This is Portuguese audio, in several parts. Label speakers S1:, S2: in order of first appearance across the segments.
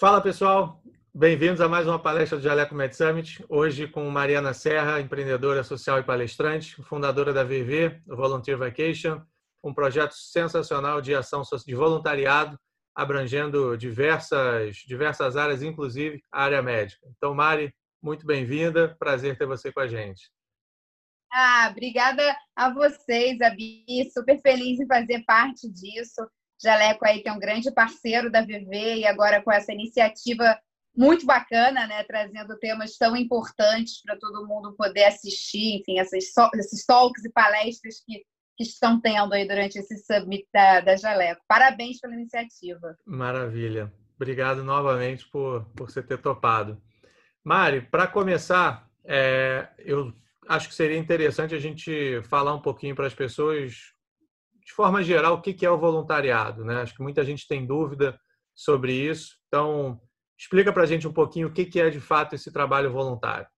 S1: Fala pessoal, bem-vindos a mais uma palestra do Jaleco Med Summit. Hoje com Mariana Serra, empreendedora social e palestrante, fundadora da VV, Volunteer Vacation, um projeto sensacional de ação de voluntariado, abrangendo diversas, diversas áreas, inclusive a área médica. Então, Mari, muito bem-vinda, prazer ter você com a gente.
S2: Ah, obrigada a vocês, Abi, super feliz em fazer parte disso. Jaleco aí, que é um grande parceiro da VV e agora com essa iniciativa muito bacana, né? Trazendo temas tão importantes para todo mundo poder assistir, enfim, essas, esses talks e palestras que, que estão tendo aí durante esse summit da, da Jaleco. Parabéns pela iniciativa.
S1: Maravilha. Obrigado novamente por, por você ter topado. Mari, para começar, é, eu acho que seria interessante a gente falar um pouquinho para as pessoas de forma geral, o que é o voluntariado? Né? Acho que muita gente tem dúvida sobre isso. Então, explica para a gente um pouquinho o que é de fato esse trabalho voluntário.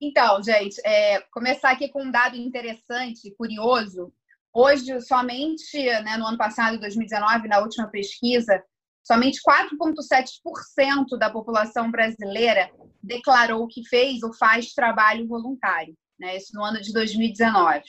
S2: Então, gente, é, começar aqui com um dado interessante, curioso. Hoje, somente né, no ano passado, 2019, na última pesquisa, somente 4,7% da população brasileira declarou que fez ou faz trabalho voluntário. Né, isso no ano de 2019.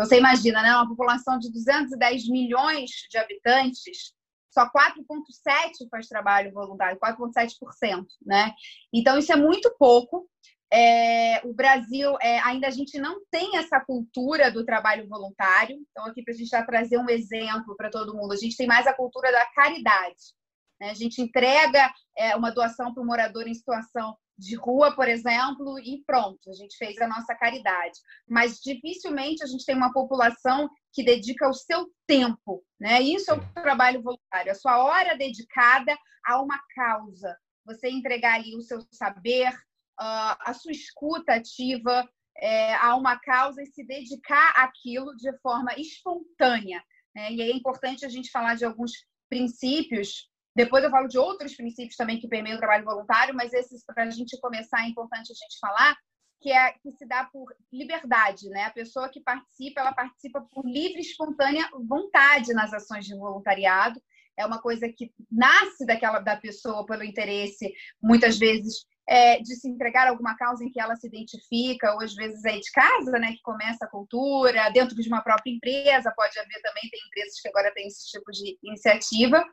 S2: Então, você imagina, né? Uma população de 210 milhões de habitantes, só 4,7% faz trabalho voluntário, 4,7%, né? Então, isso é muito pouco. É, o Brasil, é, ainda a gente não tem essa cultura do trabalho voluntário. Então, aqui para a gente já trazer um exemplo para todo mundo, a gente tem mais a cultura da caridade. Né? A gente entrega é, uma doação para o morador em situação de rua, por exemplo, e pronto, a gente fez a nossa caridade. Mas dificilmente a gente tem uma população que dedica o seu tempo, né? Isso é o trabalho voluntário, a sua hora dedicada a uma causa. Você entregar ali o seu saber, ah, a sua escuta ativa é, a uma causa e se dedicar àquilo de forma espontânea. Né? E é importante a gente falar de alguns princípios depois eu falo de outros princípios também que permeiam o trabalho voluntário, mas esses, para a gente começar, é importante a gente falar, que é que se dá por liberdade, né? A pessoa que participa, ela participa por livre espontânea vontade nas ações de voluntariado. É uma coisa que nasce daquela da pessoa pelo interesse, muitas vezes é, de se entregar a alguma causa em que ela se identifica, ou às vezes é de casa, né, que começa a cultura, dentro de uma própria empresa, pode haver também, tem empresas que agora têm esse tipo de iniciativa.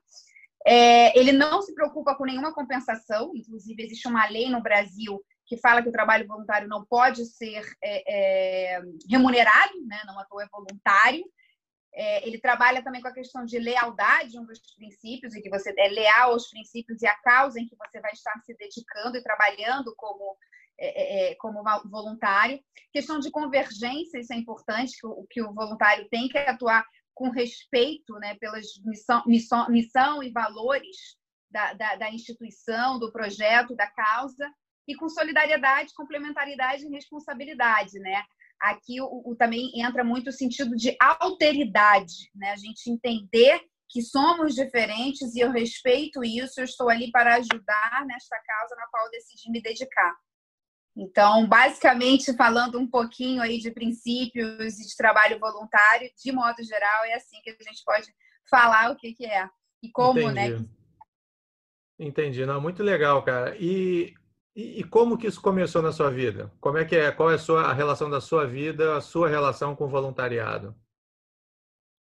S2: É, ele não se preocupa com nenhuma compensação, inclusive existe uma lei no Brasil que fala que o trabalho voluntário não pode ser é, é, remunerado, né? não atua é voluntário. É, ele trabalha também com a questão de lealdade, um dos princípios, e que você é leal aos princípios e à causa em que você vai estar se dedicando e trabalhando como, é, é, como voluntário. Questão de convergência, isso é importante, que o, que o voluntário tem que atuar com respeito né, pelas missão, missão, missão e valores da, da, da, instituição, do projeto, da causa, e com solidariedade, complementaridade e responsabilidade. Né? Aqui o, o também entra muito o sentido de alteridade, né? a gente entender que somos diferentes e eu respeito isso, eu estou ali para ajudar nesta causa na qual decidi me dedicar. Então, basicamente, falando um pouquinho aí de princípios e de trabalho voluntário, de modo geral, é assim que a gente pode falar o que, que é e como, né? Entendi.
S1: né? Entendi, não, muito legal, cara. E, e, e, como que isso começou na sua vida? Como é que é? Qual é a, sua, a relação da sua vida, a sua relação com o voluntariado?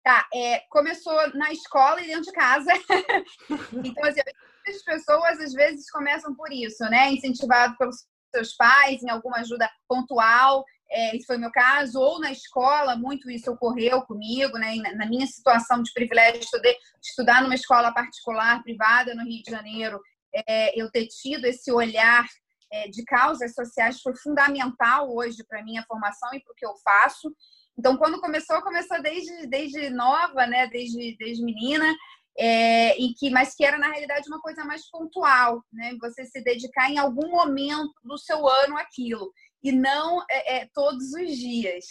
S2: Tá, é, começou na escola e dentro de casa. então, assim, as pessoas às vezes começam por isso, né? Incentivado pelos seus pais em alguma ajuda pontual, é, esse foi meu caso, ou na escola, muito isso ocorreu comigo, né? Na minha situação de privilégio de estudar numa escola particular, privada, no Rio de Janeiro, é, eu ter tido esse olhar é, de causas sociais foi fundamental hoje para a minha formação e para o que eu faço. Então, quando começou, começou desde, desde nova, né? Desde, desde menina é, que, mas que era na realidade uma coisa mais pontual, né? Você se dedicar em algum momento do seu ano aquilo e não é, é, todos os dias.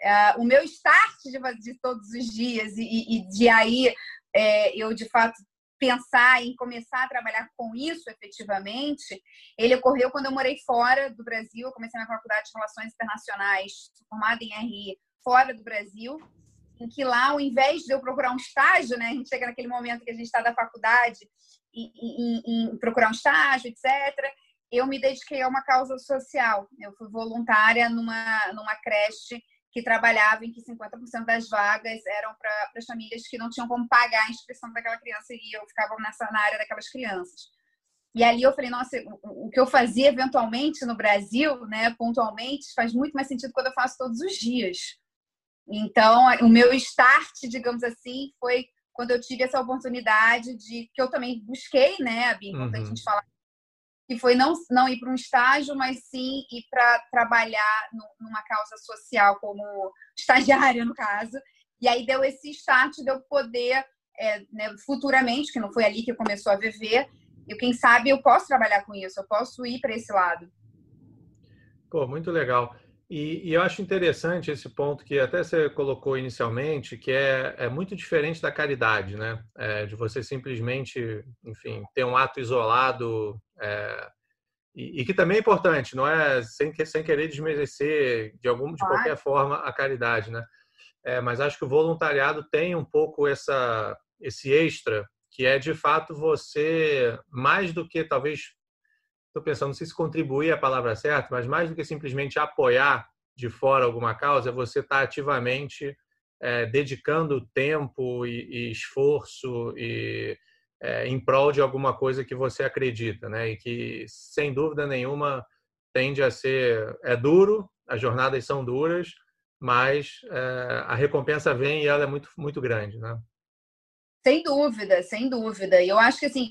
S2: É, o meu start de, de, todos os dias e, e de aí é, eu de fato pensar em começar a trabalhar com isso efetivamente, ele ocorreu quando eu morei fora do Brasil. Eu comecei na faculdade de Relações Internacionais, formada em RI fora do Brasil em que lá, ao invés de eu procurar um estágio, né, a gente chega naquele momento que a gente está da faculdade em, em procurar um estágio, etc., eu me dediquei a uma causa social. Eu fui voluntária numa, numa creche que trabalhava em que 50% das vagas eram para as famílias que não tinham como pagar a inscrição daquela criança e eu ficava nessa, na área daquelas crianças. E ali eu falei, nossa, o, o que eu fazia eventualmente no Brasil, né, pontualmente, faz muito mais sentido quando eu faço todos os dias. Então, o meu start, digamos assim, foi quando eu tive essa oportunidade de que eu também busquei, né, a importante uhum. a gente falar que foi não, não ir para um estágio, mas sim ir para trabalhar no, numa causa social como estagiária, no caso. E aí deu esse start de eu poder, é, né, futuramente, que não foi ali que começou a viver, e quem sabe eu posso trabalhar com isso, eu posso ir para esse lado.
S1: Pô, muito legal. E, e, eu acho interessante esse ponto que até você colocou inicialmente, que é, é muito diferente da caridade, né? É, de você simplesmente, enfim, ter um ato isolado é, e, e, que também é importante, não é sem, sem querer desmerecer de algum de qualquer forma a caridade, né? É, mas acho que o voluntariado tem um pouco essa esse extra que é de fato você mais do que talvez estou pensando, se contribuir é a palavra certa, mas mais do que simplesmente apoiar de fora alguma causa, é você estar tá ativamente é, dedicando tempo e, e esforço e é, em prol de alguma coisa que você acredita, né? E que sem dúvida nenhuma tende a ser é duro, as jornadas são duras, mas é, a recompensa vem e ela é muito muito grande, né?
S2: Sem dúvida, sem dúvida. E eu acho que assim,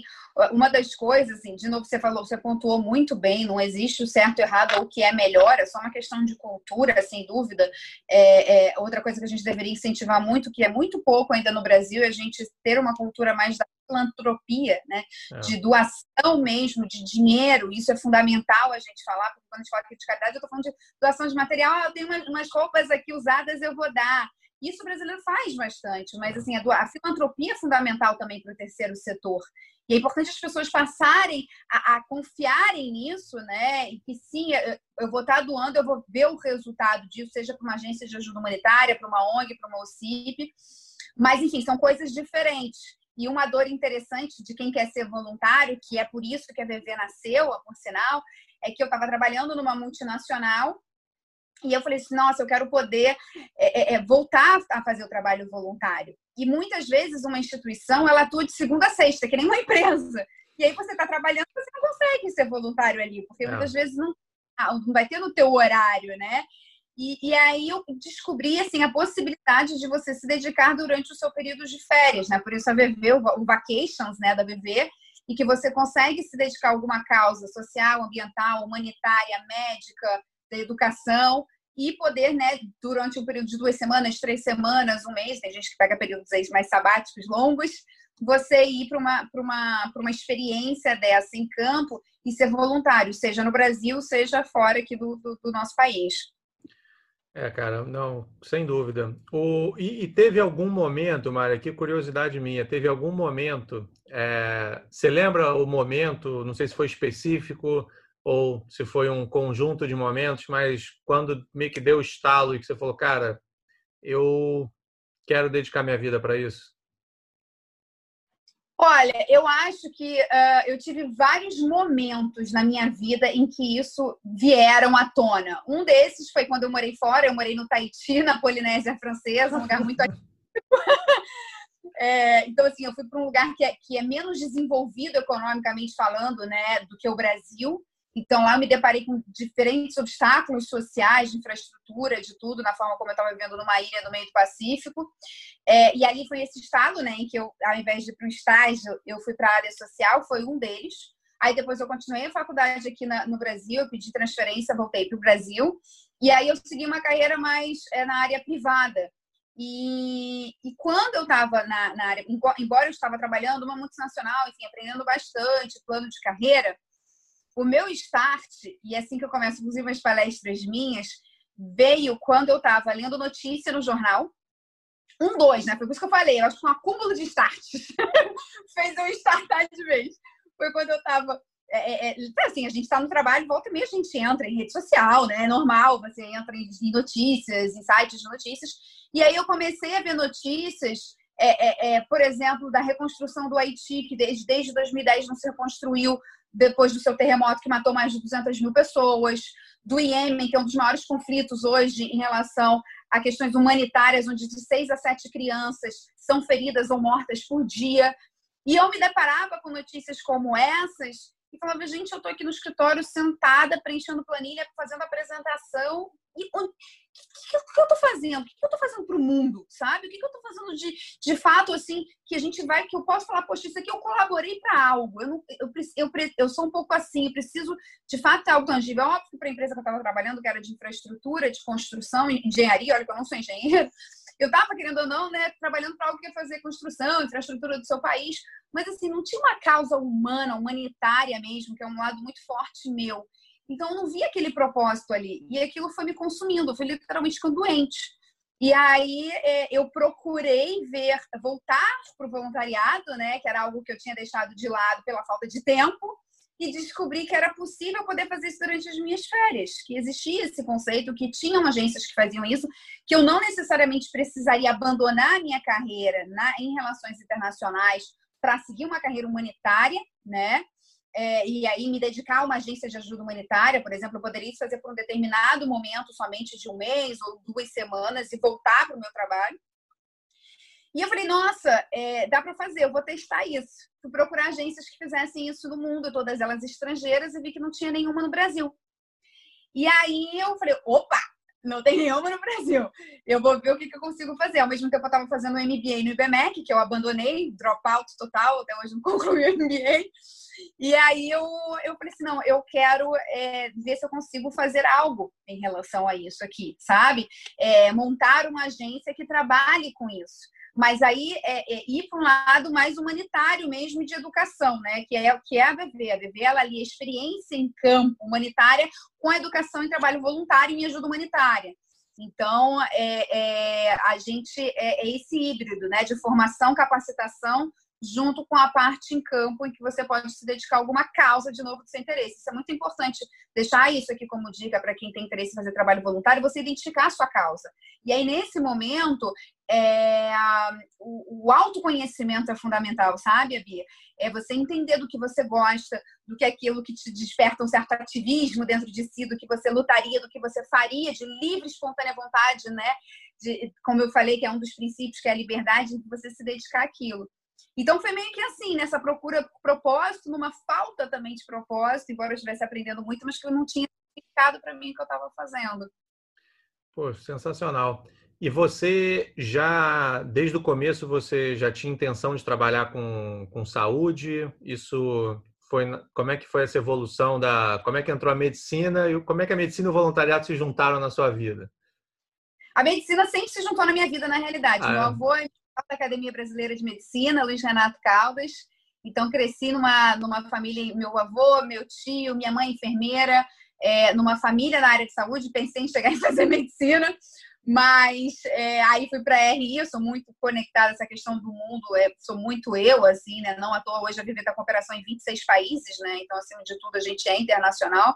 S2: uma das coisas, assim, de novo, você falou, você pontuou muito bem, não existe o certo, o errado ou o que é melhor, é só uma questão de cultura, sem dúvida. É, é, outra coisa que a gente deveria incentivar muito, que é muito pouco ainda no Brasil, é a gente ter uma cultura mais da filantropia, né? É. De doação mesmo, de dinheiro. Isso é fundamental a gente falar, porque quando a gente fala aqui de caridade, eu estou falando de doação de material, ah, eu tenho umas roupas aqui usadas, eu vou dar. Isso o brasileiro faz bastante, mas assim, a, a filantropia é fundamental também para o terceiro setor. E é importante as pessoas passarem a, a, confiarem nisso, né? E que sim, eu, eu vou estar doando, eu vou ver o resultado disso, seja para uma agência de ajuda humanitária, para uma ONG, para uma OCIP. Mas, enfim, são coisas diferentes. E uma dor interessante de quem quer ser voluntário, que é por isso que a VV nasceu, por sinal, é que eu estava trabalhando numa multinacional e eu falei assim, nossa, eu quero poder é, é, é, voltar a fazer o trabalho voluntário. E muitas vezes uma instituição, ela atua de segunda a sexta, que nem uma empresa. E aí você está trabalhando, você não consegue ser voluntário ali, porque é. muitas vezes não, ah, não vai ter no teu horário, né? E, e, aí eu descobri assim a possibilidade de você se dedicar durante o seu período de férias, né? Por isso a VV, o, o Vacations, né, da VV, e que você consegue se dedicar a alguma causa social, ambiental, humanitária, médica, da educação e poder, né, durante um período de duas semanas, três semanas, um mês, tem gente que pega períodos mais sabáticos longos, você ir para uma, uma, uma experiência dessa em campo e ser voluntário, seja no Brasil, seja fora aqui do, do, do nosso país.
S1: É, cara, não, sem dúvida. O, e, e teve algum momento, Maria, que curiosidade minha, teve algum momento, é, você lembra o momento, não sei se foi específico, ou se foi um conjunto de momentos, mas quando meio que deu o estalo e que você falou, cara, eu quero dedicar minha vida para isso?
S2: Olha, eu acho que uh, eu tive vários momentos na minha vida em que isso vieram à tona. Um desses foi quando eu morei fora, eu morei no Tahiti, na Polinésia Francesa, um lugar muito é, então, assim, eu fui para um lugar que é, que é menos desenvolvido economicamente falando, né, do que o Brasil. Então, lá eu me deparei com diferentes obstáculos sociais, de infraestrutura, de tudo, na forma como eu estava vivendo numa ilha no meio do Pacífico. É, e ali foi esse estado, né, em que eu, ao invés de ir para um estágio, eu fui para a área social, foi um deles. Aí depois eu continuei a faculdade aqui na, no Brasil, eu pedi transferência, voltei para o Brasil. E aí eu segui uma carreira mais é, na área privada. E, e quando eu estava na, na área, embora eu estava trabalhando uma multinacional, enfim, aprendendo bastante, plano de carreira, o meu start, e é assim que eu começo, inclusive, as palestras minhas, veio quando eu estava lendo notícia no jornal. Um, dois, né? Foi por isso que eu falei. Eu acho que um acúmulo de starts fez eu startar de vez. Foi quando eu estava é, é, é, assim, a gente está no trabalho, volta e meia a gente entra em rede social, né? É normal, você entra em notícias, em sites de notícias. E aí eu comecei a ver notícias é, é, por exemplo, da reconstrução do Haiti, que desde, desde 2010 não se reconstruiu depois do seu terremoto que matou mais de 200 mil pessoas, do Iêmen, que é um dos maiores conflitos hoje em relação a questões humanitárias, onde de seis a sete crianças são feridas ou mortas por dia. E eu me deparava com notícias como essas e falava, gente, eu estou aqui no escritório sentada, preenchendo planilha, fazendo apresentação. E o que, que, eu estou fazendo? O que, que eu estou fazendo para o mundo, sabe? O que, que eu estou fazendo de, de fato, assim, que a gente vai, que eu posso falar, poxa, isso aqui eu colaborei para algo. Eu, não, eu, eu, eu, sou um pouco assim, eu preciso, de fato, ter algo tangível. É óbvio que para a empresa que eu estava trabalhando, que era de infraestrutura, de construção, engenharia, olha que eu não sou engenheiro, eu estava, querendo ou não, né, trabalhando para algo que ia fazer construção, infraestrutura do seu país, mas assim, não tinha uma causa humana, humanitária mesmo, que é um lado muito forte meu. Então, eu não vi aquele propósito ali. E aquilo foi me consumindo, eu fui literalmente ficando doente. E aí é, eu procurei ver, voltar para o voluntariado, né, que era algo que eu tinha deixado de lado pela falta de tempo, e descobri que era possível poder fazer isso durante as minhas férias, que existia esse conceito, que tinham agências que faziam isso, que eu não necessariamente precisaria abandonar a minha carreira na, em relações internacionais para seguir uma carreira humanitária, né? É, e aí me dedicar a uma agência de ajuda humanitária, por exemplo, eu poderia fazer por um determinado momento, somente de um mês ou duas semanas, e voltar para o meu trabalho. E eu falei, nossa, é, dá para fazer, eu vou testar isso. Fui procurar agências que fizessem isso no mundo, todas elas estrangeiras, e vi que não tinha nenhuma no Brasil. E aí eu falei, opa, não tem nenhuma no Brasil. Eu vou ver o que, que eu consigo fazer. Ao mesmo tempo, eu estava fazendo um MBA no IBMEC, que eu abandonei, dropout total, até hoje não concluí o MBA. E aí eu, eu falei assim, não, eu quero é, ver se eu consigo fazer algo em relação a isso aqui, sabe? É, montar uma agência que trabalhe com isso mas aí é, é ir para um lado mais humanitário mesmo de educação, né? Que é que é a VV. A VV ela ali experiência em campo humanitária com a educação em trabalho voluntário e ajuda humanitária. Então, é, é, a gente é, é, esse híbrido, né? De formação, capacitação junto com a parte em campo em que você pode se dedicar a alguma causa de novo do seu interesse. Isso é muito importante deixar isso aqui como dica para quem tem interesse em fazer trabalho voluntário, você identificar a sua causa. E aí, nesse momento, é, o, o, autoconhecimento é fundamental, sabe, Bia? É você entender do que você gosta, do que é aquilo que te desperta um certo ativismo dentro de si, do que você lutaria, do que você faria de livre, espontânea vontade, né? De, como eu falei, que é um dos princípios, que é a liberdade, de você se dedicar àquilo. Então foi meio que assim, nessa procura por propósito, numa falta também de propósito, embora eu estivesse aprendendo muito, mas que eu não tinha significado para mim o que eu estava fazendo.
S1: Pô, sensacional. E você já, desde o começo, você já tinha intenção de trabalhar com, com saúde? Isso foi, como é que foi essa evolução da, como é que entrou a medicina e como é que a medicina e o voluntariado se juntaram na sua vida?
S2: A medicina sempre se juntou na minha vida, na realidade. Ah, Meu é? avô é da Academia Brasileira de Medicina, Luiz Renato Caldas. Então, cresci numa, numa família, meu avô, meu tio, minha mãe enfermeira, é, numa família na área de saúde. Pensei em chegar e fazer medicina, mas é, aí fui para a RI. Eu sou muito conectada a essa questão do mundo, é, sou muito eu, assim, né? Não à toa hoje a Viver está com operação em 26 países, né? Então, acima de tudo, a gente é internacional.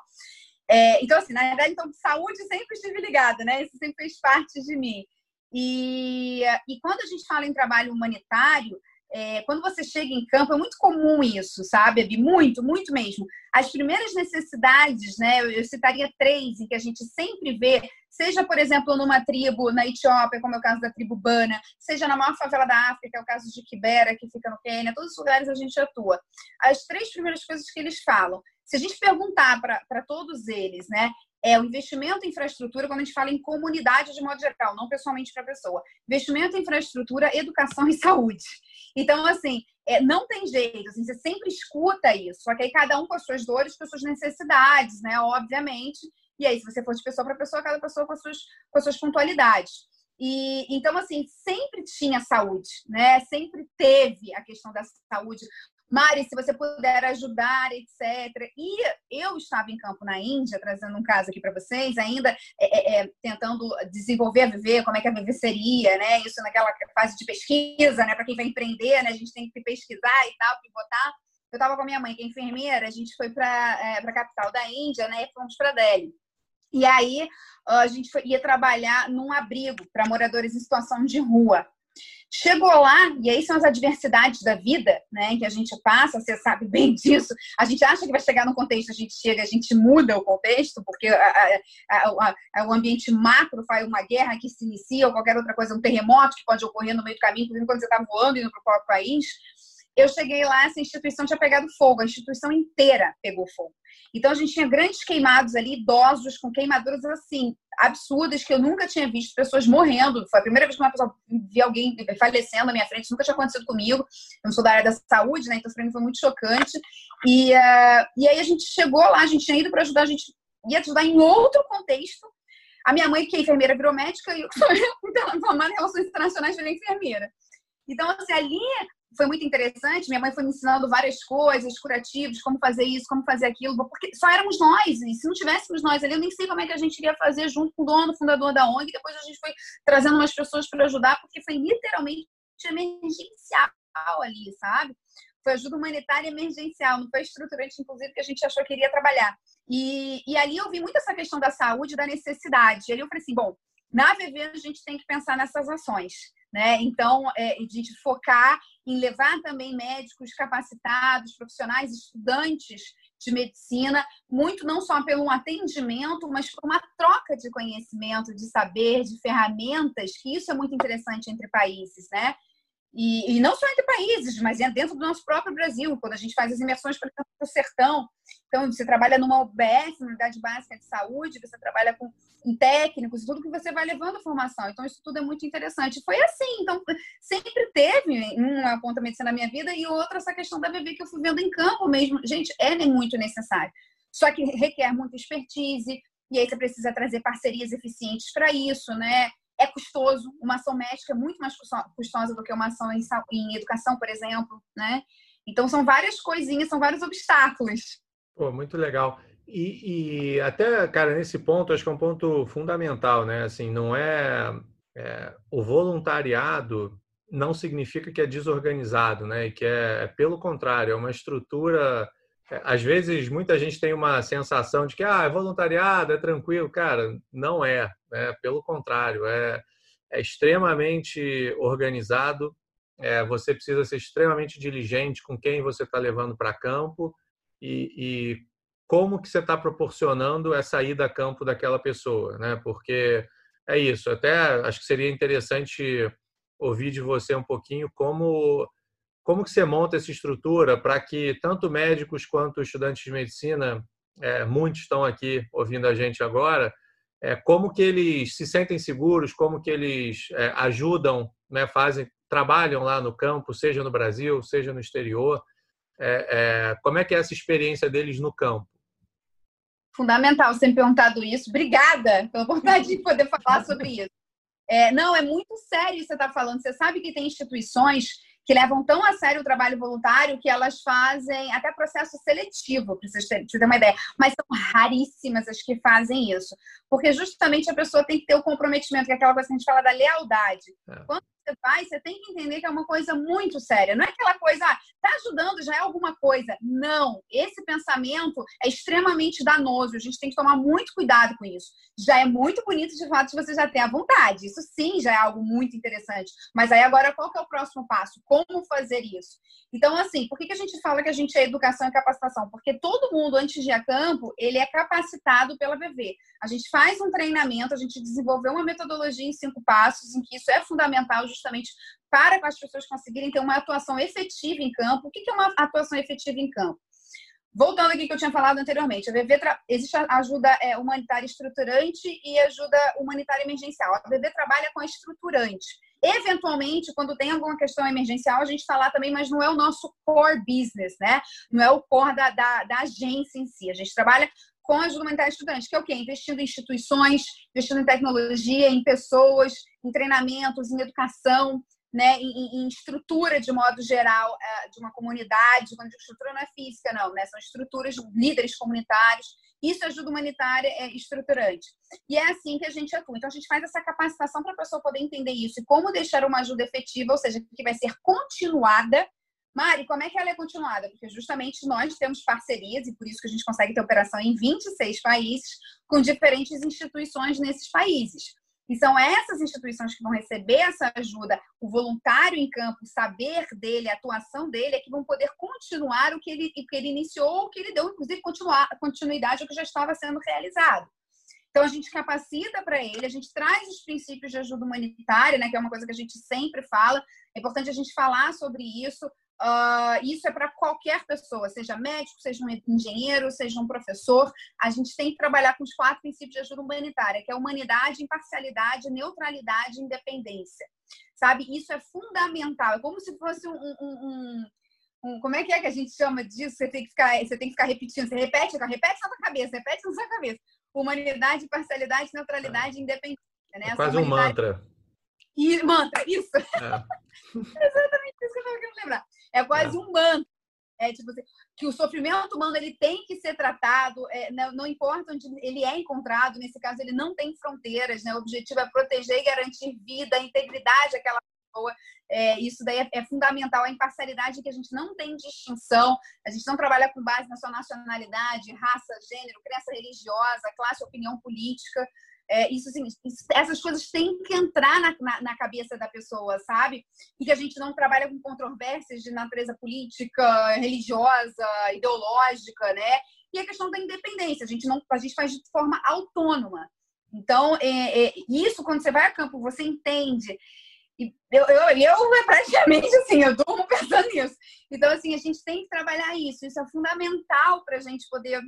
S2: É, então, assim, na verdade, então, saúde sempre estive ligada, né? Isso sempre fez parte de mim. E, e quando a gente fala em trabalho humanitário, é, quando você chega em campo, é muito comum isso, sabe, Abi? Muito, muito mesmo. As primeiras necessidades, né? Eu, citaria três em que a gente sempre vê, seja, por exemplo, numa tribo na Etiópia, como é o caso da tribo Bana, seja na maior favela da África, é o caso de Kibera, que fica no Quênia, todos os lugares a gente atua. As três primeiras coisas que eles falam. Se a gente perguntar para todos eles, né, é o investimento em infraestrutura, quando a gente fala em comunidade de modo geral, não pessoalmente para a pessoa. Investimento em infraestrutura, educação e saúde. Então, assim, é, não tem jeito, assim, você sempre escuta isso, só que aí cada um com as suas dores, com as suas necessidades, né? Obviamente. E aí, se você for de pessoa para pessoa, cada pessoa com as suas, com as suas pontualidades. E então, assim, sempre tinha saúde, né? Sempre teve a questão da saúde Mari, se você puder ajudar, etc. E eu estava em campo na Índia, trazendo um caso aqui para vocês, ainda é, é, é, tentando desenvolver a Viver, como é que a Viver seria, né? Isso naquela fase de pesquisa, né? Para quem vai empreender, né? A gente tem que pesquisar e tal, pivotar. Eu estava com a minha mãe, que é enfermeira, a gente foi para é, a capital da Índia, né? E fomos para Delhi. E aí a gente foi, ia trabalhar num abrigo para moradores em situação de rua Chegou lá, e aí são as adversidades da vida, né, que a gente passa, você sabe bem disso. A gente acha que vai chegar num contexto, a gente chega, a gente muda o contexto, porque a, a, a, o ambiente macro faz uma guerra que se inicia, ou qualquer outra coisa, um terremoto que pode ocorrer no meio do caminho, inclusive quando você está voando indo para o próprio país. Eu cheguei lá, essa instituição tinha pegado fogo, a instituição inteira pegou fogo. Então a gente tinha grandes queimados ali, idosos com queimaduras assim, absurdas, que eu nunca tinha visto, pessoas morrendo. Foi a primeira vez que uma pessoa vi alguém falecendo na minha frente, nunca tinha acontecido comigo. Eu não sou da área da saúde, né? Então, para mim foi muito chocante. E, uh, e aí a gente chegou lá, a gente tinha ido para ajudar, a gente ia ajudar em outro contexto. A minha mãe, que é enfermeira biomédica, e eu sou formada em relações internacionais, virei enfermeira. Então, assim, ali foi muito interessante. Minha mãe foi me ensinando várias coisas, curativos, como fazer isso, como fazer aquilo, porque só éramos nós. E se não tivéssemos nós ali, eu nem sei como é que a gente iria fazer junto com o dono, fundador da ONG. Depois a gente foi trazendo umas pessoas para ajudar, porque foi literalmente emergencial ali, sabe? Foi ajuda humanitária emergencial, não foi estruturante, inclusive, que a gente achou que iria trabalhar. E, e ali eu vi muito essa questão da saúde, da necessidade. E ali eu falei assim: bom, na VV a gente tem que pensar nessas ações. Né? Então, é, de focar em levar também médicos capacitados, profissionais, estudantes de medicina, muito não só pelo atendimento, mas por uma troca de conhecimento, de saber, de ferramentas, que isso é muito interessante entre países, né? E, e, não só entre países, mas é dentro do nosso próprio Brasil, quando a gente faz as imersões, por exemplo, no sertão. Então, você trabalha numa UBS, Unidade Básica de Saúde, você trabalha com, técnicos, tudo que você vai levando formação. Então, isso tudo é muito interessante. Foi assim, então, sempre teve uma ponta medicina na minha vida e outra essa questão da bebê que eu fui vendo em campo mesmo. Gente, é muito necessário. Só que requer muita expertise, e aí você precisa trazer parcerias eficientes para isso, né? é custoso, uma ação médica é muito mais custosa do que uma ação em educação, por exemplo, né? Então são várias coisinhas, são vários obstáculos.
S1: Pô, muito legal. E, e, até, cara, nesse ponto, acho que é um ponto fundamental, né? Assim, não é, é, o voluntariado não significa que é desorganizado, né? Que é, é pelo contrário, é uma estrutura é, às vezes muita gente tem uma sensação de que ah, é voluntariado, é tranquilo. Cara, não é. Né? Pelo contrário, é, é extremamente organizado. É, você precisa ser extremamente diligente com quem você está levando para campo e, e, como que você está proporcionando essa ida a campo daquela pessoa, né? Porque é isso. Até acho que seria interessante ouvir de você um pouquinho como como que você monta essa estrutura para que tanto médicos quanto estudantes de medicina, é, muitos estão aqui ouvindo a gente agora, é, como que eles se sentem seguros, como que eles é, ajudam, né, fazem, trabalham lá no campo, seja no Brasil, seja no exterior, é, é, como é que é essa experiência deles no campo?
S2: Fundamental você ter perguntado isso. Obrigada pela vontade de poder falar sobre isso. É, não, é muito sério isso que você está falando. Você sabe que tem instituições que levam tão a sério o trabalho voluntário que elas fazem até processo seletivo, para vocês terem, uma ideia. Mas são raríssimas as que fazem isso. Porque justamente a pessoa tem que ter o comprometimento, que é aquela coisa que a gente fala da lealdade. É. Quando você faz, você tem que entender que é uma coisa muito séria. Não é aquela coisa, ah, tá ajudando, já é alguma coisa. Não. Esse pensamento é extremamente danoso. A gente tem que tomar muito cuidado com isso. Já é muito bonito, de fato, se você já tem a vontade. Isso sim já é algo muito interessante. Mas aí agora, qual que é o próximo passo? Como fazer isso? Então, assim, por que, a gente fala que a gente é educação e capacitação? Porque todo mundo, antes de ir a campo, ele é capacitado pela VV. A gente faz um treinamento, a gente desenvolveu uma metodologia em cinco passos, em que isso é fundamental justamente para as pessoas conseguirem ter uma atuação efetiva em campo. O que é uma atuação efetiva em campo? Voltando aqui que eu tinha falado anteriormente, a VV existe ajuda é, humanitária estruturante e ajuda humanitária emergencial. A VV trabalha com a estruturante. Eventualmente, quando tem alguma questão emergencial, a gente está lá também, mas não é o nosso core business, né? Não é o core da, da, da agência em si. A gente trabalha com a ajuda humanitária estudante, que é o quê? Investindo em instituições, investindo em tecnologia, em pessoas, em treinamentos, em educação, né, em, em, estrutura de modo geral é, de uma comunidade, quando estrutura não é física, não, né, são estruturas, líderes comunitários. Isso ajuda humanitária é estruturante. E é assim que a gente atua. Então, a gente faz essa capacitação para a pessoa poder entender isso e como deixar uma ajuda efetiva, ou seja, que vai ser continuada. Mari, como é que ela é continuada? Porque justamente nós temos parcerias, e por isso que a gente consegue ter operação em 26 países, com diferentes instituições nesses países. E são essas instituições que vão receber essa ajuda, o voluntário em campo, o saber dele, a atuação dele, é que vão poder continuar o que ele, o que ele iniciou, o que ele deu, inclusive, continuar, continuidade ao que já estava sendo realizado. Então, a gente capacita para ele, a gente traz os princípios de ajuda humanitária, né, que é uma coisa que a gente sempre fala. É importante a gente falar sobre isso. Uh, isso é para qualquer pessoa, seja médico, seja um engenheiro, seja um professor. A gente tem que trabalhar com os quatro princípios de ajuda humanitária, que é humanidade, imparcialidade, neutralidade e independência. Sabe? Isso é fundamental. É como se fosse um, um, um, como é que é que a gente chama disso? Você tem que ficar, você tem que ficar repetindo. Você repete, repete na sua cabeça, repete na sua cabeça humanidade, parcialidade, neutralidade e independência. Né?
S1: É quase um mantra.
S2: E, mantra, isso. É. Exatamente isso que eu estava querendo lembrar. É quase é. um mantra. É tipo assim, que o sofrimento humano ele tem que ser tratado, é, não, não, importa onde ele é encontrado, nesse caso ele não tem fronteiras, né? O objetivo é proteger e garantir vida, integridade daquela pessoa. É, isso daí é, é, fundamental, a imparcialidade que a gente não tem distinção, a gente não trabalha com base na sua nacionalidade, raça, gênero, crença religiosa, classe, opinião política. É, isso, assim, essas coisas têm que entrar na, na, na, cabeça da pessoa, sabe? E que a gente não trabalha com controvérsias de natureza política, religiosa, ideológica, né? E a questão da independência, a gente não, a gente faz de forma autônoma. Então, é, é, isso quando você vai a campo, você entende eu, eu, eu praticamente assim, eu durmo pensando nisso. Então, assim, a gente tem que trabalhar isso. Isso é fundamental para a gente poder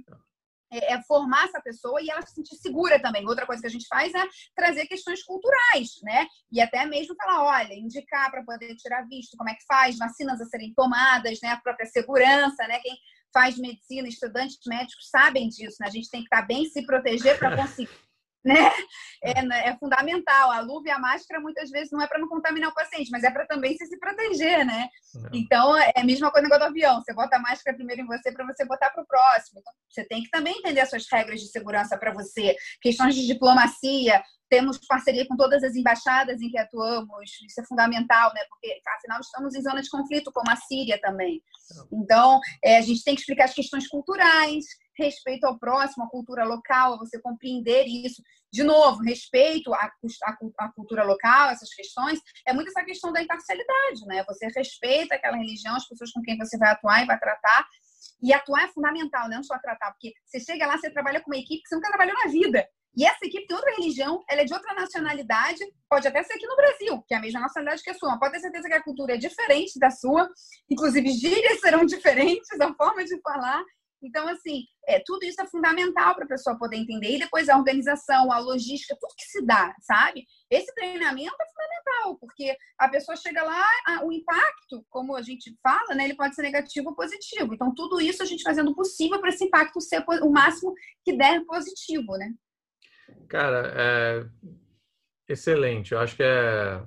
S2: é, é, formar essa pessoa e ela se sentir segura também. Outra coisa que a gente faz é trazer questões culturais, né? E até mesmo falar, olha, indicar para poder tirar visto, como é que faz, vacinas a serem tomadas, né? A própria segurança, né? Quem faz medicina, estudantes médicos sabem disso, né? A gente tem que estar tá bem, se proteger para conseguir né? É, né, é, fundamental. A luva e a máscara muitas vezes não é para não contaminar o paciente, mas é para também se, se proteger, né? Não. Então é a mesma coisa negócio do avião. Você bota a máscara primeiro em você para você botar para o próximo. Então, você tem que também entender as suas regras de segurança para você. Questões de diplomacia. Temos parceria com todas as embaixadas em que atuamos. Isso é fundamental, né? Porque afinal estamos em zona de conflito, como a Síria também. Então é, a gente tem que explicar as questões culturais respeito ao próximo, à cultura local, você compreender isso. De novo, respeito à, à, à, cultura local, essas questões, é muito essa questão da imparcialidade, né? Você respeita aquela religião, as pessoas com quem você vai atuar e vai tratar. E atuar é fundamental, não só tratar, porque você chega lá, você trabalha com uma equipe que você nunca trabalhou na vida. E essa equipe tem outra religião, ela é de outra nacionalidade, pode até ser aqui no Brasil, que é a mesma nacionalidade que a sua, pode ter certeza que a cultura é diferente da sua, inclusive gírias serão diferentes, a forma de falar, então, assim, é, tudo isso é fundamental para a pessoa poder entender. E depois a organização, a logística, tudo que se dá, sabe? Esse treinamento é fundamental, porque a pessoa chega lá, a, o impacto, como a gente fala, né, ele pode ser negativo ou positivo. Então, tudo isso a gente fazendo possível para esse impacto ser o máximo que der positivo, né?
S1: Cara, é excelente. Eu acho que é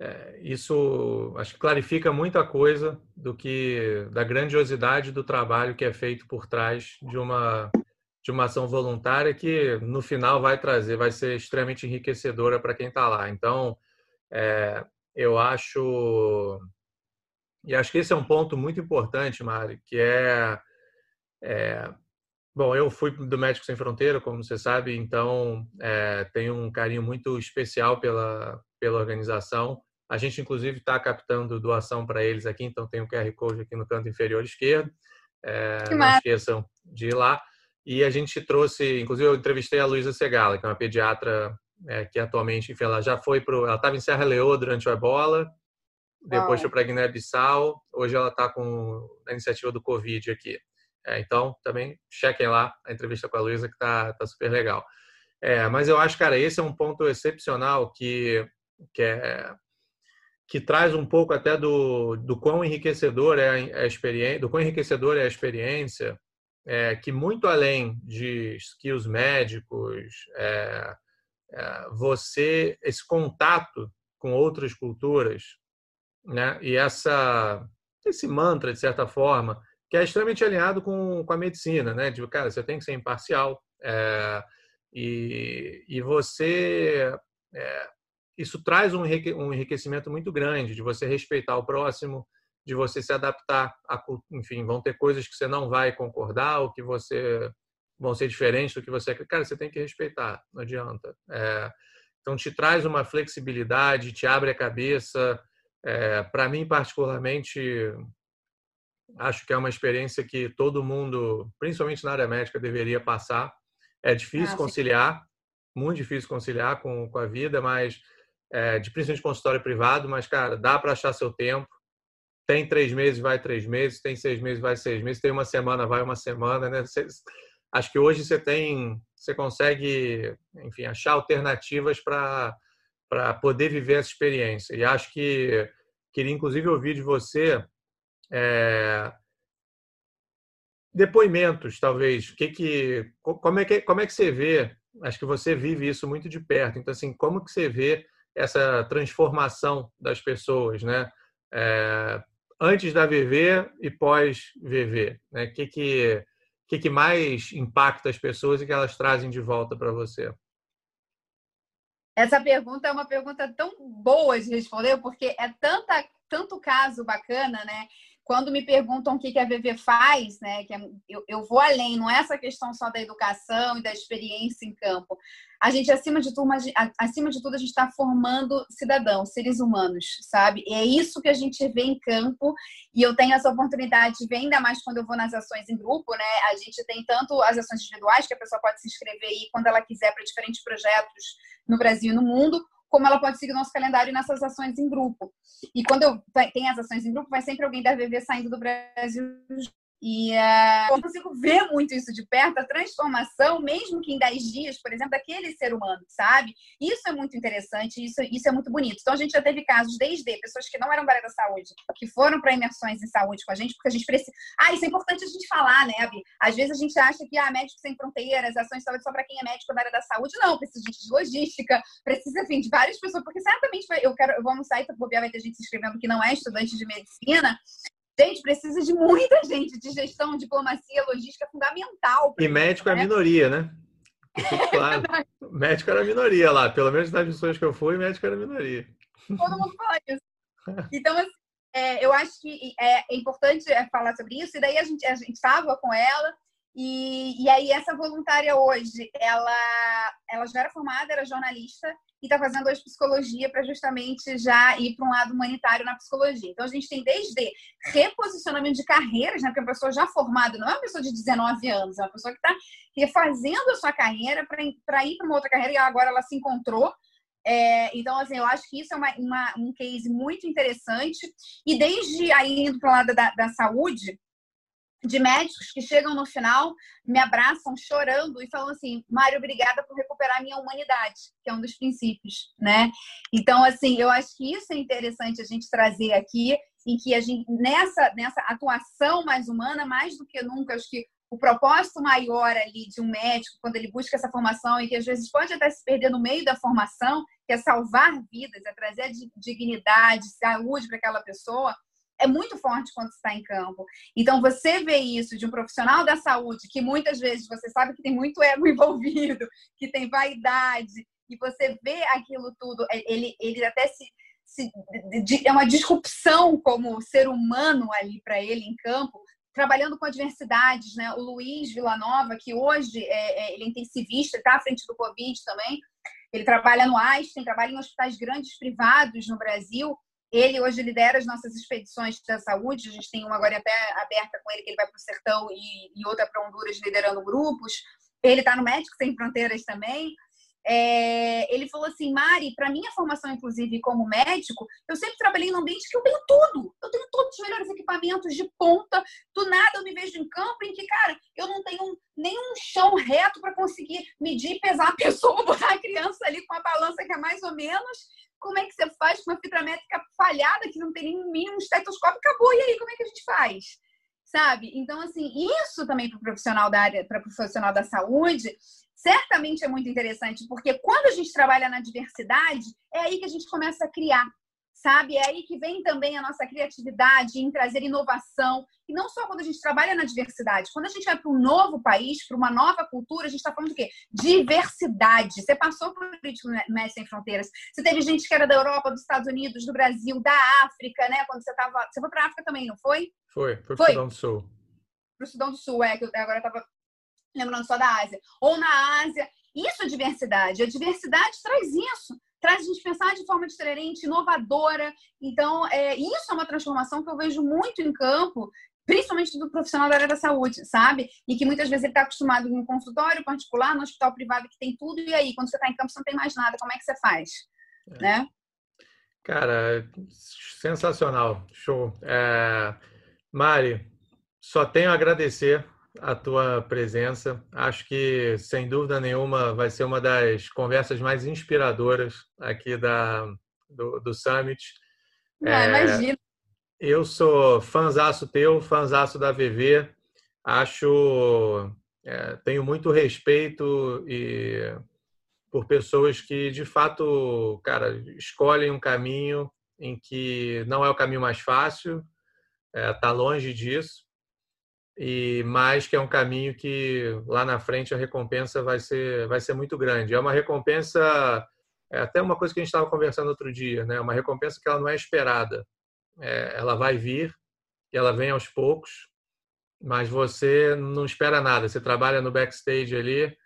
S1: é, isso acho que clarifica muita coisa do que da grandiosidade do trabalho que é feito por trás de uma de uma ação voluntária que no final vai trazer, vai ser extremamente enriquecedora para quem está lá. Então, é, eu acho e acho que esse é um ponto muito importante, Mari, que é, é Bom, eu fui do Médico Sem Fronteira, como você sabe, então é, tenho um carinho muito especial pela, pela organização. A gente, inclusive, está captando doação para eles aqui, então tem o um QR Code aqui no canto inferior esquerdo. É, não esqueçam de ir lá. E a gente trouxe, inclusive, eu entrevistei a Luísa Segala, que é uma pediatra é, que atualmente, enfim, ela já foi para. Ela estava em Serra Leoa durante o ebola, depois foi para Guiné-Bissau, hoje ela está com a iniciativa do Covid aqui. É, então, também chequem lá a entrevista com a Luísa, que está tá super legal. É, mas eu acho, cara, esse é um ponto excepcional que, que é que traz um pouco até do, do quão enriquecedor é a, experiência, do quão enriquecedor é a experiência, é, que muito além de skills médicos, é, é, você esse contato com outras culturas, né? E essa esse mantra de certa forma que é extremamente alinhado com, com a medicina, né? De cara, você tem que ser imparcial é, e, e você é, isso traz um enriquecimento muito grande de você respeitar o próximo, de você se adaptar a, enfim, vão ter coisas que você não vai concordar ou que você vão ser diferentes do que você, cara, você tem que respeitar, não adianta. É, Então, te traz uma flexibilidade, te abre a cabeça. É, Para mim, particularmente, acho que é uma experiência que todo mundo, principalmente na área médica, deveria passar. É difícil ah, conciliar, muito difícil conciliar com, com a vida, mas é, de principalmente consultório privado, mas, cara, dá para achar seu tempo. Tem três meses, vai três meses. Tem seis meses, vai seis meses. Tem uma semana, vai uma semana, né? Você, acho que hoje você tem, você consegue, enfim, achar alternativas para para poder viver essa experiência. E acho que queria inclusive ouvir de você é, depoimentos, talvez. Que que, como é que como é que você vê? Acho que você vive isso muito de perto. Então, assim, como que você vê essa transformação das pessoas, né? É, antes da VV e pós VV, né? O que que, que que mais impacta as pessoas e que elas trazem de volta para você?
S2: Essa pergunta é uma pergunta tão boa de responder, porque é tanta, tanto caso bacana, né? Quando me perguntam o que, a VV faz, né, que é, eu, eu vou além, não é essa questão só da educação e da experiência em campo. A gente, acima de tudo, acima de tudo a gente está formando cidadãos, seres humanos, sabe? E é isso que a gente vê em campo. E eu tenho essa oportunidade de ver ainda mais quando eu vou nas ações em grupo, né? A gente tem tanto as ações individuais, que a pessoa pode se inscrever aí quando ela quiser para diferentes projetos no Brasil e no mundo, como ela pode seguir o nosso calendário nessas ações em grupo. E quando eu tenho as ações em grupo, vai sempre alguém da VV saindo do Brasil e uh, eu consigo ver muito isso de perto, a transformação, mesmo que em 10 dias, por exemplo, daquele ser humano, sabe? Isso é muito interessante, isso, isso é muito bonito. Então, a gente já teve casos desde pessoas que não eram da área da saúde, que foram para imersões em saúde com a gente, porque a gente precisa. Ah, isso é importante a gente falar, né, Abi? Às vezes a gente acha que, ah, médicos sem fronteiras, ações de saúde só para quem é médico da área da saúde. Não, precisa de logística, precisa, enfim, de várias pessoas, porque certamente eu quero, eu vou no site, bobear, vai ter gente se inscrevendo que não é estudante de medicina, Gente, precisa de muita gente de gestão, diplomacia, logística é fundamental.
S1: E médico é né? minoria, né? Claro. médico era minoria lá, pelo menos nas missões que eu fui, médico era minoria.
S2: Todo mundo fala isso. Então, assim, é, eu acho que é, é importante é, falar sobre isso. E daí a gente a estava com ela e, e aí essa voluntária hoje, ela, ela já era formada, era jornalista e está fazendo hoje psicologia para justamente já ir para um lado humanitário na psicologia. Então, a gente tem desde reposicionamento de carreiras, né? Porque a pessoa já formada não é uma pessoa de 19 anos, é uma pessoa que está refazendo a sua carreira para ir para uma outra carreira e agora ela se encontrou. É, então, assim, eu acho que isso é uma, uma, um case muito interessante. E desde aí indo para o lado da, da saúde, de médicos que chegam no final, me abraçam chorando e falam assim: Mário, obrigada por recuperar a minha humanidade, que é um dos princípios, né? Então, assim, eu acho que isso é interessante a gente trazer aqui, em que a gente, nessa, nessa atuação mais humana, mais do que nunca, acho que o propósito maior ali de um médico, quando ele busca essa formação, e que às vezes pode até se perder no meio da formação, que é salvar vidas, é trazer dignidade, saúde para aquela pessoa, é muito forte quando está em campo. Então, você vê isso de um profissional da saúde, que muitas vezes você sabe que tem muito ego envolvido, que tem vaidade, e você vê aquilo tudo, é, ele, ele até se, se é uma disrupção como ser humano ali para ele em campo, trabalhando com adversidades, né? O Luiz Villanova, que hoje é, é, ele é intensivista, está à frente do Covid também, ele trabalha no Einstein, trabalha em hospitais grandes privados no Brasil, ele hoje lidera as nossas expedições da saúde. A gente tem uma agora até aberta com ele, que ele vai para o sertão e, e outra para Honduras, liderando grupos. Ele está no Médico Sem Fronteiras também. É, ele falou assim, Mari, para minha formação, inclusive, como médico, eu sempre trabalhei num ambiente que eu tenho tudo. Eu tenho todos os melhores equipamentos de ponta. Do nada eu me vejo em campo em que, cara, eu não tenho nenhum chão reto para conseguir medir e pesar a pessoa, botar a criança ali com a balança que é mais ou menos como é que você faz com uma fibra métrica falhada, que não tem nem mínimo estetoscópio, acabou, e aí, como é que a gente faz? Sabe? Então, assim, isso também para o profissional da área, para o profissional da saúde, certamente é muito interessante, porque quando a gente trabalha na diversidade, é aí que a gente começa a criar sabe? É aí que vem também a nossa criatividade em trazer inovação. E não só quando a gente trabalha na diversidade, quando a gente vai para um novo país, para uma nova cultura, a gente está falando do quê? Diversidade. Você passou por isso Médicos Sem Fronteiras. Você teve gente que era da Europa, dos Estados Unidos, do Brasil, da África, né? Quando você estava. Você foi para a África também, não foi?
S1: Foi, foi para o Sudão do Sul.
S2: Para o Sudão do Sul, é, que eu agora estava lembrando só da Ásia. Ou na Ásia. Isso é diversidade. A diversidade traz isso. Traz a gente pensar de forma diferente, inovadora. Então, é, isso é uma transformação que eu vejo muito em campo, principalmente do profissional da área da saúde, sabe? E que muitas vezes ele está acostumado em um consultório particular, no hospital privado que tem tudo, e aí, quando você está em campo, você não tem mais nada. Como é que você faz? É. Né?
S1: Cara, sensacional. Show. É... Mari, só tenho a agradecer a tua presença. Acho que, sem dúvida nenhuma, vai ser uma das conversas mais inspiradoras aqui da, do, do Summit.
S2: Não, é, imagina.
S1: Eu sou fãzaço teu, fãzaço da VV. Acho, é, tenho muito respeito e por pessoas que, de fato, cara, escolhem um caminho em que não é o caminho mais fácil, está é, tá longe disso, e mais que é um caminho que lá na frente a recompensa vai ser vai ser muito grande. É uma recompensa é até uma coisa que a gente estava conversando outro dia, né? Uma recompensa que ela não é esperada. É, ela vai vir e ela vem aos poucos, mas você não espera nada. Você trabalha no backstage ali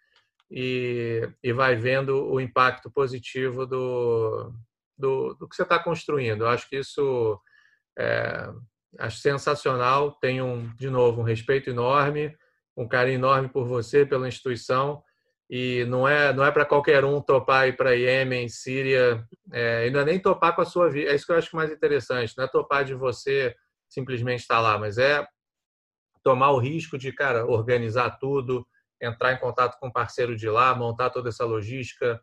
S1: e, e vai vendo o impacto positivo do, do, do que você está construindo. Eu acho que isso é, acho sensacional. Tenho, de novo, um respeito enorme, um carinho enorme por você, pela instituição. E não é, não é para qualquer um topar ir para Iêmen, Síria, é, e não é nem topar com a sua vida. É isso que eu acho mais interessante. Não é topar de você simplesmente estar lá, mas é tomar o risco de, cara, organizar tudo, entrar em contato com o parceiro de lá, montar toda essa logística,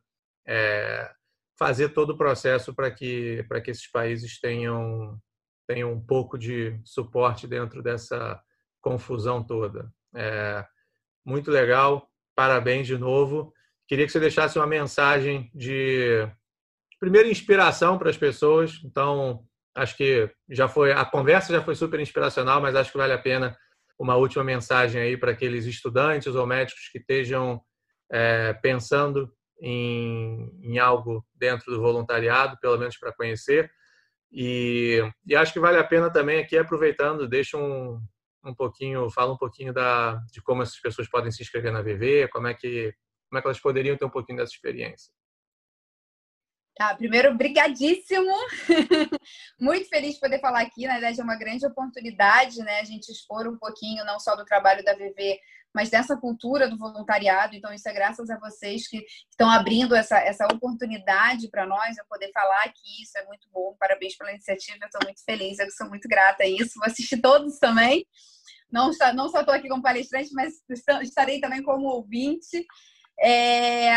S1: é, fazer todo o processo para que, para que esses países tenham tem um pouco de suporte dentro dessa confusão toda. É, muito legal, parabéns de novo. Queria que você deixasse uma mensagem de primeira inspiração para as pessoas. Então, acho que já foi a conversa já foi super inspiracional, mas acho que vale a pena uma última mensagem aí para aqueles estudantes ou médicos que estejam é, pensando em, em algo dentro do voluntariado, pelo menos para conhecer. E, e, acho que vale a pena também aqui, aproveitando, deixa um, um pouquinho, fala um pouquinho da, de como essas pessoas podem se inscrever na VV, como é que, como é que elas poderiam ter um pouquinho dessa experiência.
S2: Tá, primeiro, brigadíssimo. Muito feliz de poder falar aqui. Na verdade, é uma grande oportunidade, né? A gente expor um pouquinho, não só do trabalho da VV, mas dessa cultura do voluntariado. Então, isso é graças a vocês que estão abrindo essa, essa oportunidade para nós, eu poder falar aqui. Isso é muito bom. Parabéns pela iniciativa. Estou muito feliz, eu sou muito grata a isso. Vou assistir todos também. Não, não só estou aqui como palestrante, mas estarei também como ouvinte. É...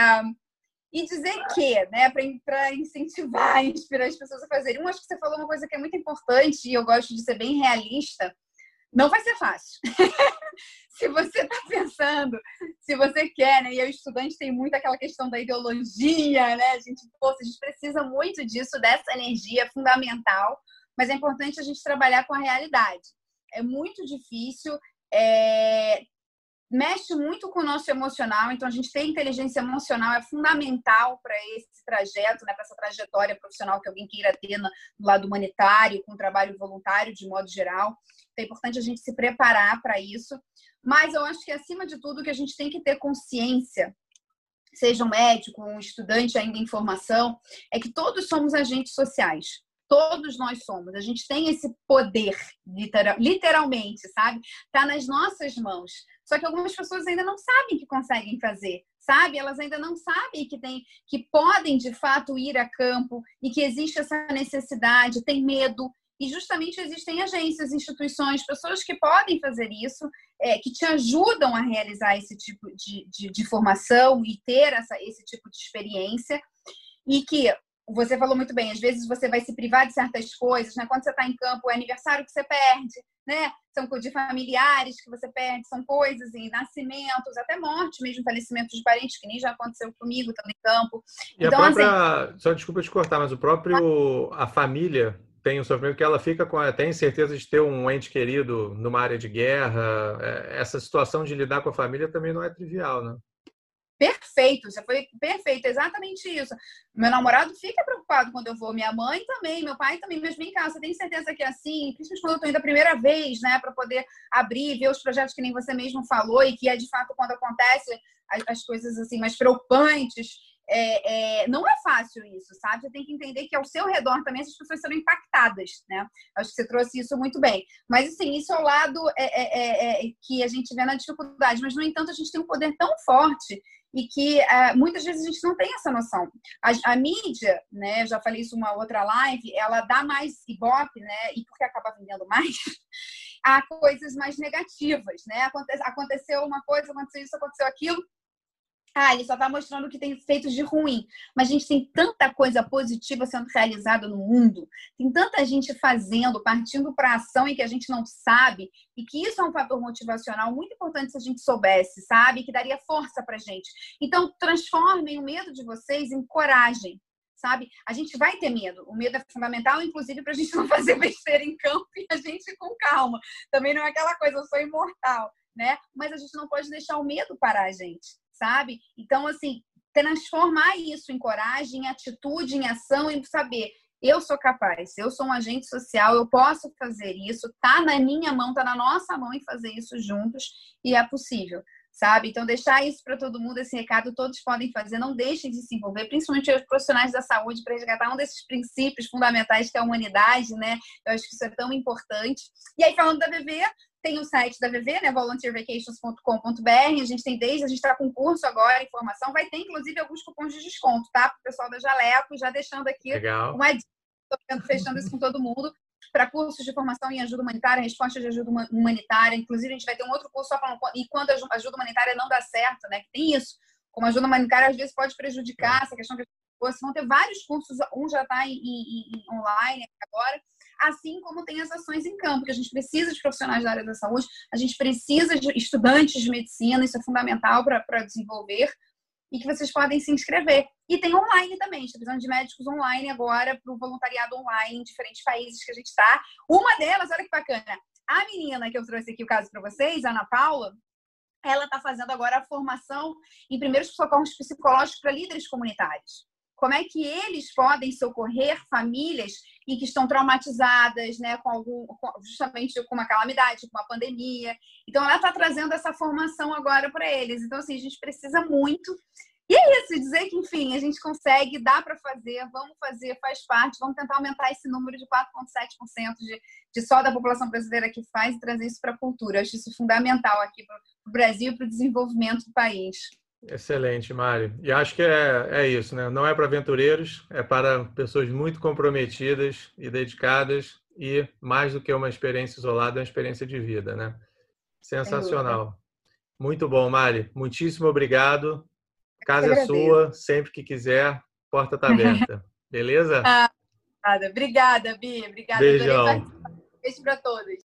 S2: E dizer que, né, para incentivar, inspirar as pessoas a fazerem. Um, acho que você falou uma coisa que é muito importante e eu gosto de ser bem realista. Não vai ser fácil. se você está pensando, se você quer, né? E o estudante tem muito aquela questão da ideologia, né? A gente, a gente precisa muito disso, dessa energia fundamental, mas é importante a gente trabalhar com a realidade. É muito difícil, é, mexe muito com o nosso emocional, então a gente ter inteligência emocional é fundamental para esse trajeto, né, para essa trajetória profissional que alguém queira ter no lado humanitário, com trabalho voluntário de modo geral. Então é importante a gente se preparar para isso. Mas eu acho que acima de tudo que a gente tem que ter consciência, seja um médico, um estudante ainda em formação, é que todos somos agentes sociais. Todos nós somos. A gente tem esse poder, literal, literalmente, sabe? Está nas nossas mãos. Só que algumas pessoas ainda não sabem que conseguem fazer, sabe? Elas ainda não sabem que tem, que podem de fato ir a campo e que existe essa necessidade, tem medo. E justamente existem agências, instituições, pessoas que podem fazer isso, é, que te ajudam a realizar esse tipo de, de, de formação e ter essa, esse tipo de experiência. E que você falou muito bem, às vezes você vai se privar de certas coisas, né? Quando você está em campo, é aniversário que você perde, né? São de familiares que você perde, são coisas e nascimentos, até morte mesmo, falecimento de parentes, que nem já aconteceu comigo, estando em campo.
S1: E então, a própria, assim... só desculpa te cortar, mas o próprio, a família tem o sofrimento que ela fica com tem certeza de ter um ente querido numa área de guerra. É, essa situação de lidar com a família também não é trivial, né?
S2: Perfeito, você foi perfeito, exatamente isso. Meu namorado fica preocupado quando eu vou. Minha mãe também, meu pai também. Mas vem cá, você tem certeza que é assim? Principalmente quando eu estou indo a primeira vez, né? Para poder abrir, ver os projetos que nem você mesmo falou e que é de fato quando acontece as, as coisas assim mais preocupantes. É, é, não é fácil isso, sabe? Você tem que entender que ao seu redor também essas pessoas serão impactadas, né? Acho que você trouxe isso muito bem. Mas, assim, isso é o lado é, é, é, é que a gente vê na dificuldade. Mas, no entanto, a gente tem um poder tão forte e que uh, muitas vezes a gente não tem essa noção. A, a, mídia, né, já falei isso uma outra live, ela dá mais ibope, né, e porque acaba vendendo mais, a coisas mais negativas, né? Aconte, aconteceu uma coisa, aconteceu isso, aconteceu aquilo, ah, ele só está mostrando o que tem feito de ruim. Mas a gente tem tanta coisa positiva sendo realizada no mundo, tem tanta gente fazendo, partindo para ação e que a gente não sabe, e que isso é um fator motivacional muito importante se a gente soubesse, sabe? Que daria força para gente. Então, transformem o medo de vocês em coragem, sabe? A gente vai ter medo. O medo é fundamental, inclusive, para a gente não fazer besteira em campo e a gente com calma. Também não é aquela coisa, eu sou imortal, né? Mas a gente não pode deixar o medo parar a gente sabe? Então, assim, transformar isso em coragem, em atitude, em ação, em saber eu sou capaz, eu sou um agente social, eu posso fazer isso, tá na minha mão, tá na nossa mão em fazer isso juntos e é possível, sabe? Então, deixar isso para todo mundo, esse recado, todos podem fazer, não deixem de se envolver, principalmente os profissionais da saúde, para resgatar um desses princípios fundamentais que é a humanidade, né? Eu acho que isso é tão importante. E aí, falando da BV, tem o site da VV, né, volunteervacations.com.br. A gente tem desde, a gente está com curso agora, informação. Vai ter, inclusive, alguns cupons de desconto, tá? Para o pessoal da Jaleco, já deixando aqui
S1: Legal.
S2: uma dica, fechando isso com todo mundo. Para cursos de formação em ajuda humanitária, resposta de ajuda humanitária. Inclusive, a gente vai ter um outro curso só falando. E quando a ajuda humanitária não dá certo, né? Que tem isso. Como ajuda humanitária, às vezes, pode prejudicar essa questão que vão ter vários cursos, um já está online agora, assim como tem as ações em campo, que a gente precisa de profissionais da área da saúde, a gente precisa de estudantes de medicina, isso é fundamental para desenvolver, e que vocês podem se inscrever. E tem online também, está precisando de médicos online agora para o voluntariado online em diferentes países que a gente está. Uma delas, olha que bacana, a menina que eu trouxe aqui o caso para vocês, a Ana Paula, ela está fazendo agora a formação em primeiros socorros psicológicos para líderes comunitários como é que eles podem socorrer famílias em que estão traumatizadas, né, com algum, justamente com uma calamidade, com uma pandemia. Então, ela está trazendo essa formação agora para eles. Então, assim, a gente precisa muito. E é isso, dizer que, enfim, a gente consegue, dá para fazer, vamos fazer, faz parte, vamos tentar aumentar esse número de 4,7% de, de só da população brasileira que faz e trazer isso para a cultura. Eu acho isso fundamental aqui para o Brasil e para o desenvolvimento do país.
S1: Excelente, Mário. E acho que é, é isso, né? Não é para aventureiros, é para pessoas muito comprometidas e dedicadas e mais do que uma experiência isolada, é uma experiência de vida, né? Sensacional. Muito bom, Mari. Muitíssimo obrigado. Casa é sua, sempre que quiser, porta está aberta. Beleza?
S2: Ah, obrigada, Bia. Obrigada.
S1: Beijão.
S2: Beijo para todos.